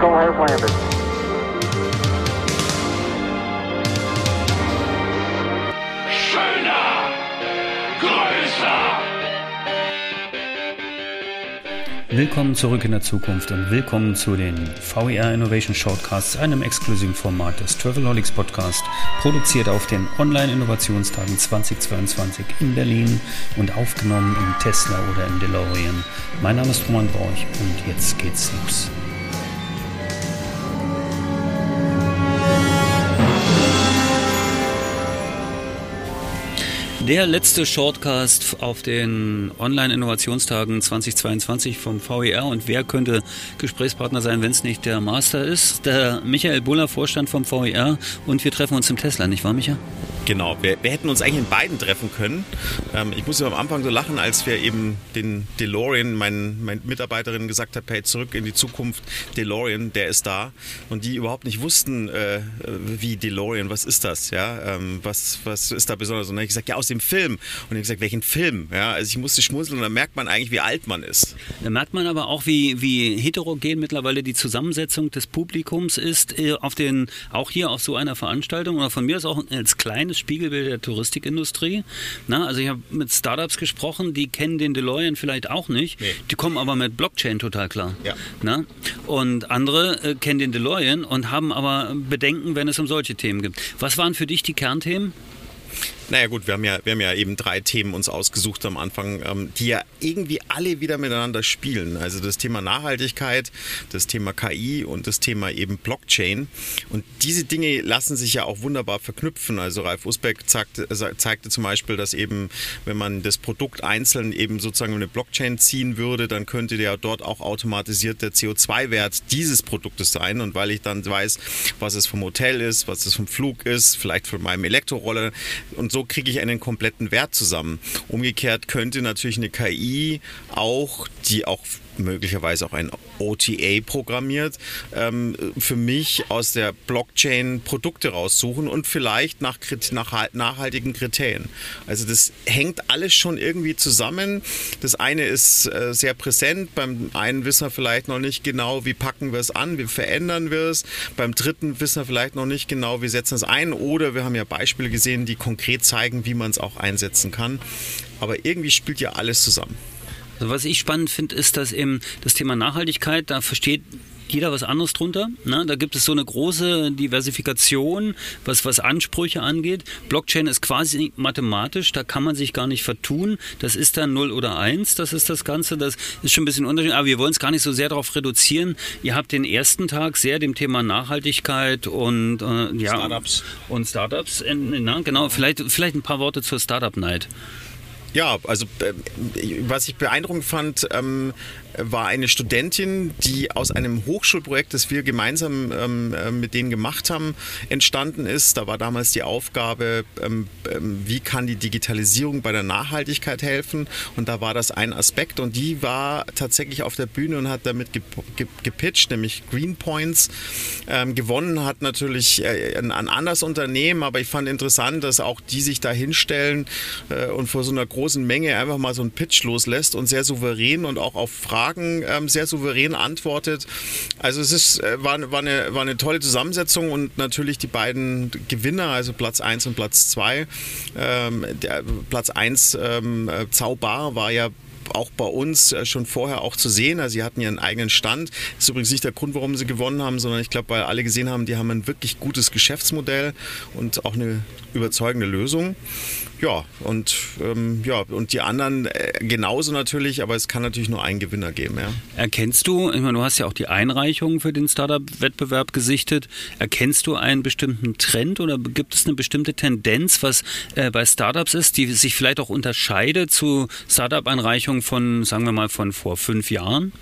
Eagle has landed. Schöner, größer. Willkommen zurück in der Zukunft und willkommen zu den VER Innovation Shortcasts, einem exklusiven Format des Travelholics Podcast, produziert auf den Online-Innovationstagen 2022 in Berlin und aufgenommen im Tesla oder im DeLorean. Mein Name ist Roman Borch und jetzt geht's los. Der letzte Shortcast auf den Online-Innovationstagen 2022 vom VER. Und wer könnte Gesprächspartner sein, wenn es nicht der Master ist? Der Michael Buller, Vorstand vom VER. Und wir treffen uns im Tesla, nicht wahr, Michael? Genau, wir, wir, hätten uns eigentlich in beiden treffen können. Ähm, ich musste am Anfang so lachen, als wir eben den DeLorean, mein, meine Mitarbeiterin gesagt hat, hey, zurück in die Zukunft, DeLorean, der ist da. Und die überhaupt nicht wussten, äh, wie DeLorean, was ist das? Ja, ähm, was, was ist da besonders? Und dann habe ich gesagt, ja, aus dem Film. Und ich habe gesagt, welchen Film? Ja, also ich musste schmunzeln und dann merkt man eigentlich, wie alt man ist. Da merkt man aber auch, wie, wie heterogen mittlerweile die Zusammensetzung des Publikums ist, äh, auf den, auch hier auf so einer Veranstaltung oder von mir ist auch als kleines Spiegelbild der Touristikindustrie. Na, also ich habe mit Startups gesprochen, die kennen den DeLorean vielleicht auch nicht, nee. die kommen aber mit Blockchain total klar. Ja. Na? Und andere äh, kennen den DeLorean und haben aber Bedenken, wenn es um solche Themen geht. Was waren für dich die Kernthemen? Naja gut, wir haben ja, wir haben ja eben drei Themen uns ausgesucht am Anfang, ähm, die ja irgendwie alle wieder miteinander spielen. Also das Thema Nachhaltigkeit, das Thema KI und das Thema eben Blockchain. Und diese Dinge lassen sich ja auch wunderbar verknüpfen. Also Ralf Usbeck zeigte, zeigte zum Beispiel, dass eben, wenn man das Produkt einzeln eben sozusagen eine Blockchain ziehen würde, dann könnte der dort auch automatisiert der CO2-Wert dieses Produktes sein. Und weil ich dann weiß, was es vom Hotel ist, was es vom Flug ist, vielleicht von meinem Elektroroller und so kriege ich einen kompletten Wert zusammen. Umgekehrt könnte natürlich eine KI auch, die auch möglicherweise auch ein OTA programmiert, ähm, für mich aus der Blockchain Produkte raussuchen und vielleicht nach, nach nachhaltigen Kriterien. Also das hängt alles schon irgendwie zusammen. Das eine ist äh, sehr präsent, beim einen wissen wir vielleicht noch nicht genau, wie packen wir es an, wie verändern wir es. Beim dritten wissen wir vielleicht noch nicht genau, wie setzen es ein. Oder wir haben ja Beispiele gesehen, die konkret zeigen, wie man es auch einsetzen kann. Aber irgendwie spielt ja alles zusammen. Also was ich spannend finde, ist, dass eben das Thema Nachhaltigkeit, da versteht jeder was anderes drunter. Ne? Da gibt es so eine große Diversifikation, was, was Ansprüche angeht. Blockchain ist quasi mathematisch, da kann man sich gar nicht vertun. Das ist dann 0 oder 1, das ist das Ganze. Das ist schon ein bisschen unterschiedlich, aber wir wollen es gar nicht so sehr darauf reduzieren. Ihr habt den ersten Tag sehr dem Thema Nachhaltigkeit und äh, ja, Startups. Und Startups, äh, na, genau, vielleicht, vielleicht ein paar Worte zur Startup-Night. Ja, also äh, was ich beeindruckend fand, ähm, war eine Studentin, die aus einem Hochschulprojekt, das wir gemeinsam ähm, äh, mit denen gemacht haben, entstanden ist. Da war damals die Aufgabe, ähm, ähm, wie kann die Digitalisierung bei der Nachhaltigkeit helfen? Und da war das ein Aspekt. Und die war tatsächlich auf der Bühne und hat damit gepitcht, nämlich Green Points. Ähm, gewonnen hat natürlich äh, ein, ein, anderes Unternehmen, aber ich fand interessant, dass auch die sich da hinstellen äh, und vor so einer großen Menge einfach mal so einen Pitch loslässt und sehr souverän und auch auf Fragen Fragen ähm, sehr souverän antwortet. Also es ist, äh, war, war, eine, war eine tolle Zusammensetzung und natürlich die beiden Gewinner, also Platz 1 und Platz 2. Ähm, der Platz 1 ähm, äh, Zaubar war ja auch bei uns äh, schon vorher auch zu sehen. Also sie hatten ihren eigenen Stand. Das ist übrigens nicht der Grund, warum sie gewonnen haben, sondern ich glaube, weil alle gesehen haben, die haben ein wirklich gutes Geschäftsmodell und auch eine überzeugende Lösung. Ja, und, ähm, ja, und die anderen äh, genauso natürlich, aber es kann natürlich nur einen Gewinner geben. Ja. Erkennst du, ich meine, du hast ja auch die Einreichung für den Startup-Wettbewerb gesichtet, erkennst du einen bestimmten Trend oder gibt es eine bestimmte Tendenz, was äh, bei Startups ist, die sich vielleicht auch unterscheidet zu Startup-Einreichungen von, sagen wir mal, von vor fünf Jahren?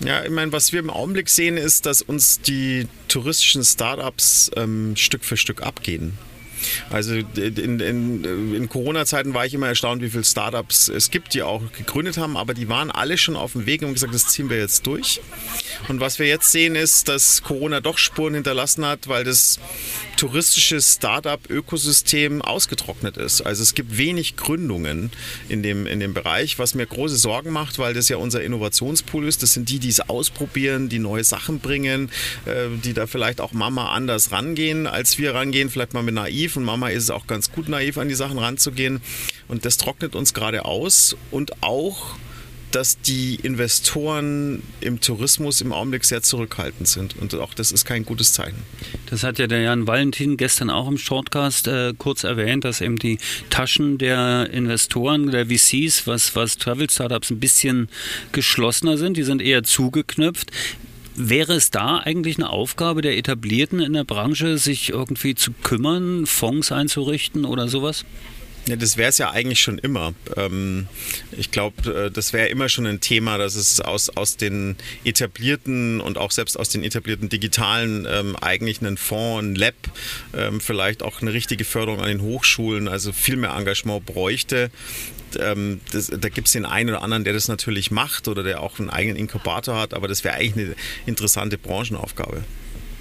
Ja, ich meine, was wir im Augenblick sehen, ist, dass uns die touristischen Startups ähm, Stück für Stück abgehen. Also in, in, in Corona-Zeiten war ich immer erstaunt, wie viele Startups es gibt, die auch gegründet haben, aber die waren alle schon auf dem Weg und gesagt, das ziehen wir jetzt durch. Und was wir jetzt sehen, ist, dass Corona doch Spuren hinterlassen hat, weil das touristische Startup-Ökosystem ausgetrocknet ist. Also es gibt wenig Gründungen in dem, in dem Bereich, was mir große Sorgen macht, weil das ja unser Innovationspool ist. Das sind die, die es ausprobieren, die neue Sachen bringen, äh, die da vielleicht auch Mama anders rangehen, als wir rangehen, vielleicht mal mit naiv. Und Mama ist es auch ganz gut, naiv an die Sachen ranzugehen. Und das trocknet uns gerade aus und auch dass die Investoren im Tourismus im Augenblick sehr zurückhaltend sind. Und auch das ist kein gutes Zeichen. Das hat ja der Jan Valentin gestern auch im Shortcast äh, kurz erwähnt, dass eben die Taschen der Investoren, der VCs, was, was Travel-Startups ein bisschen geschlossener sind. Die sind eher zugeknüpft. Wäre es da eigentlich eine Aufgabe der Etablierten in der Branche, sich irgendwie zu kümmern, Fonds einzurichten oder sowas? Ja, das wäre es ja eigentlich schon immer. Ähm, ich glaube, äh, das wäre immer schon ein Thema, dass es aus, aus den etablierten und auch selbst aus den etablierten digitalen ähm, eigentlich einen Fonds, ein Lab, ähm, vielleicht auch eine richtige Förderung an den Hochschulen, also viel mehr Engagement bräuchte. Ähm, das, da gibt es den einen oder anderen, der das natürlich macht oder der auch einen eigenen Inkubator hat, aber das wäre eigentlich eine interessante Branchenaufgabe.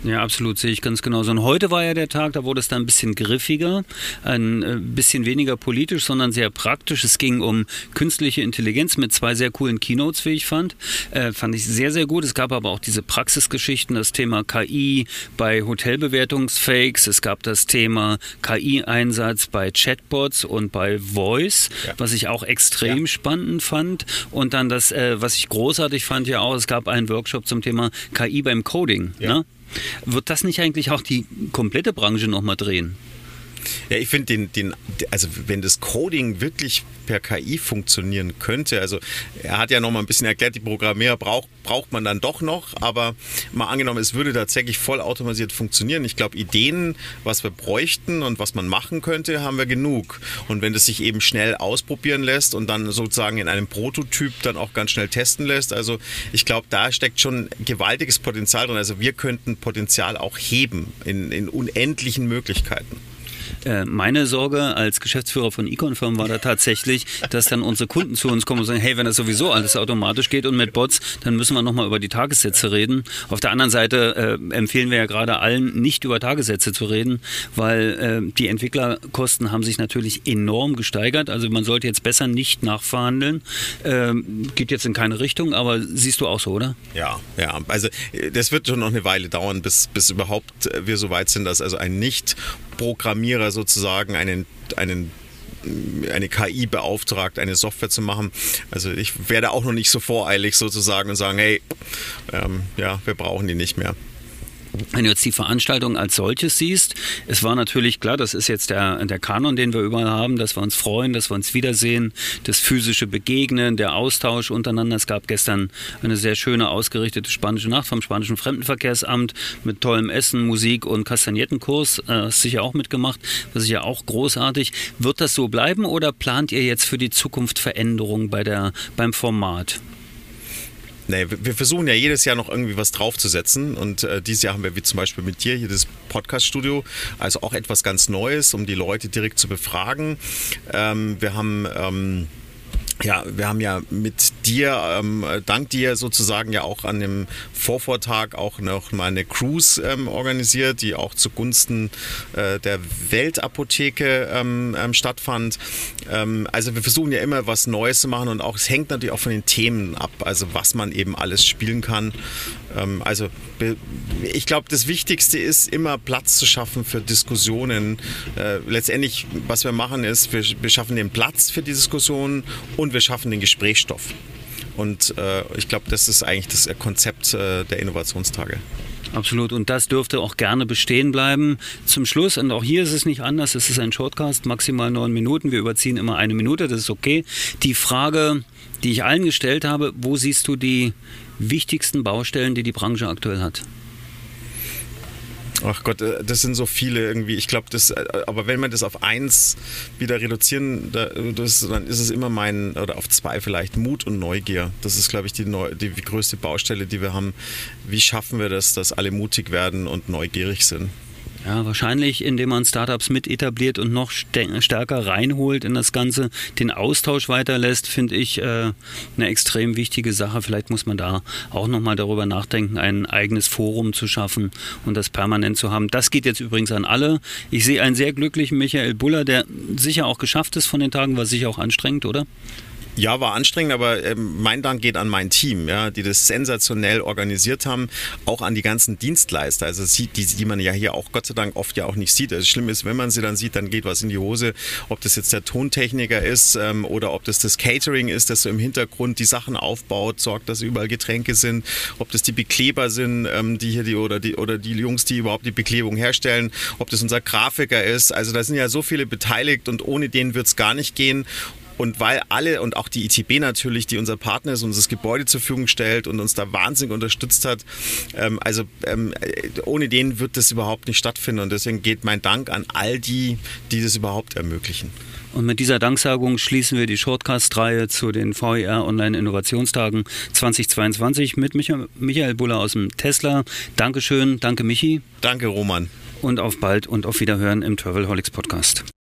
Ja, absolut, sehe ich ganz genauso. Und heute war ja der Tag, da wurde es dann ein bisschen griffiger, ein äh, bisschen weniger politisch, sondern sehr praktisch. Es ging um künstliche Intelligenz mit zwei sehr coolen Keynotes, wie ich fand. Äh, fand ich sehr, sehr gut. Es gab aber auch diese Praxisgeschichten, das Thema KI bei Hotelbewertungsfakes. Es gab das Thema KI-Einsatz bei Chatbots und bei Voice, ja. was ich auch extrem ja. spannend fand. Und dann das, äh, was ich großartig fand ja auch, es gab einen Workshop zum Thema KI beim Coding. Ja. Ne? Wird das nicht eigentlich auch die komplette Branche nochmal drehen? Ja, ich finde den, den, also wenn das Coding wirklich per KI funktionieren könnte, also er hat ja noch mal ein bisschen erklärt, die Programmierer braucht, braucht man dann doch noch, aber mal angenommen, es würde tatsächlich vollautomatisiert funktionieren. Ich glaube, Ideen, was wir bräuchten und was man machen könnte, haben wir genug. Und wenn das sich eben schnell ausprobieren lässt und dann sozusagen in einem Prototyp dann auch ganz schnell testen lässt, also ich glaube, da steckt schon gewaltiges Potenzial drin. Also wir könnten Potenzial auch heben in, in unendlichen Möglichkeiten. Äh, meine Sorge als Geschäftsführer von Econ-Firmen war da tatsächlich, dass dann unsere Kunden zu uns kommen und sagen, hey, wenn das sowieso alles automatisch geht und mit Bots, dann müssen wir nochmal über die Tagessätze reden. Auf der anderen Seite äh, empfehlen wir ja gerade allen, nicht über Tagessätze zu reden, weil äh, die Entwicklerkosten haben sich natürlich enorm gesteigert. Also man sollte jetzt besser nicht nachverhandeln. Ähm, geht jetzt in keine Richtung, aber siehst du auch so, oder? Ja, ja. Also äh, das wird schon noch eine Weile dauern, bis, bis überhaupt äh, wir so weit sind, dass also ein nicht Programmierer sozusagen einen, einen eine KI beauftragt, eine Software zu machen. Also ich werde auch noch nicht so voreilig sozusagen und sagen, hey, ähm, ja, wir brauchen die nicht mehr. Wenn du jetzt die Veranstaltung als solches siehst, es war natürlich klar, das ist jetzt der, der Kanon, den wir überall haben, dass wir uns freuen, dass wir uns wiedersehen, das physische Begegnen, der Austausch untereinander. Es gab gestern eine sehr schöne ausgerichtete spanische Nacht vom spanischen Fremdenverkehrsamt mit tollem Essen, Musik und Kastagnettenkurs. Äh, sicher auch mitgemacht, was ist ja auch großartig. Wird das so bleiben oder plant ihr jetzt für die Zukunft Veränderungen bei beim Format? Nee, wir versuchen ja jedes Jahr noch irgendwie was draufzusetzen und äh, dieses Jahr haben wir wie zum Beispiel mit dir hier das Podcast-Studio, also auch etwas ganz Neues, um die Leute direkt zu befragen. Ähm, wir haben ähm, ja, wir haben ja mit dir, ähm, dank dir sozusagen ja auch an dem Vorvortag auch noch mal eine Cruise ähm, organisiert, die auch zugunsten äh, der Weltapotheke ähm, ähm stattfand. Ähm, also wir versuchen ja immer was Neues zu machen und auch es hängt natürlich auch von den Themen ab, also was man eben alles spielen kann. Ähm, also ich glaube, das Wichtigste ist immer Platz zu schaffen für Diskussionen. Äh, letztendlich, was wir machen, ist, wir, wir schaffen den Platz für die Diskussionen und wir schaffen den Gesprächsstoff. Und äh, ich glaube, das ist eigentlich das Konzept äh, der Innovationstage. Absolut. Und das dürfte auch gerne bestehen bleiben. Zum Schluss, und auch hier ist es nicht anders, es ist ein Shortcast, maximal neun Minuten. Wir überziehen immer eine Minute, das ist okay. Die Frage, die ich allen gestellt habe, wo siehst du die wichtigsten Baustellen, die die Branche aktuell hat? Ach Gott, äh, das sind so viele irgendwie. Ich glaube, das, äh, aber wenn man das auf eins wieder reduzieren, das, dann ist es immer mein, oder auf zwei vielleicht, Mut und Neugier. Das ist, glaube ich, die, die, die größte Baustelle, die wir haben. Wie schaffen wir das, dass alle mutig werden und neugierig sind? Ja, wahrscheinlich, indem man Startups mit etabliert und noch stärker reinholt in das Ganze, den Austausch weiterlässt, finde ich äh, eine extrem wichtige Sache. Vielleicht muss man da auch nochmal darüber nachdenken, ein eigenes Forum zu schaffen und das permanent zu haben. Das geht jetzt übrigens an alle. Ich sehe einen sehr glücklichen Michael Buller, der sicher auch geschafft ist von den Tagen, war sicher auch anstrengend, oder? Ja, war anstrengend, aber ähm, mein Dank geht an mein Team, ja, die das sensationell organisiert haben, auch an die ganzen Dienstleister, also die, die man ja hier auch Gott sei Dank oft ja auch nicht sieht. Also schlimm ist, wenn man sie dann sieht, dann geht was in die Hose, ob das jetzt der Tontechniker ist ähm, oder ob das das Catering ist, das so im Hintergrund die Sachen aufbaut, sorgt, dass überall Getränke sind, ob das die Bekleber sind, ähm, die hier die oder die oder die Jungs, die überhaupt die Beklebung herstellen, ob das unser Grafiker ist. Also da sind ja so viele beteiligt und ohne den wird es gar nicht gehen. Und weil alle und auch die ITB natürlich, die unser Partner ist, uns das Gebäude zur Verfügung stellt und uns da wahnsinnig unterstützt hat, ähm, also ähm, ohne den wird das überhaupt nicht stattfinden. Und deswegen geht mein Dank an all die, die das überhaupt ermöglichen. Und mit dieser Danksagung schließen wir die Shortcast-Reihe zu den VER Online Innovationstagen 2022 mit Michael Buller aus dem Tesla. Dankeschön, danke Michi. Danke Roman. Und auf bald und auf Wiederhören im Travelholics Podcast.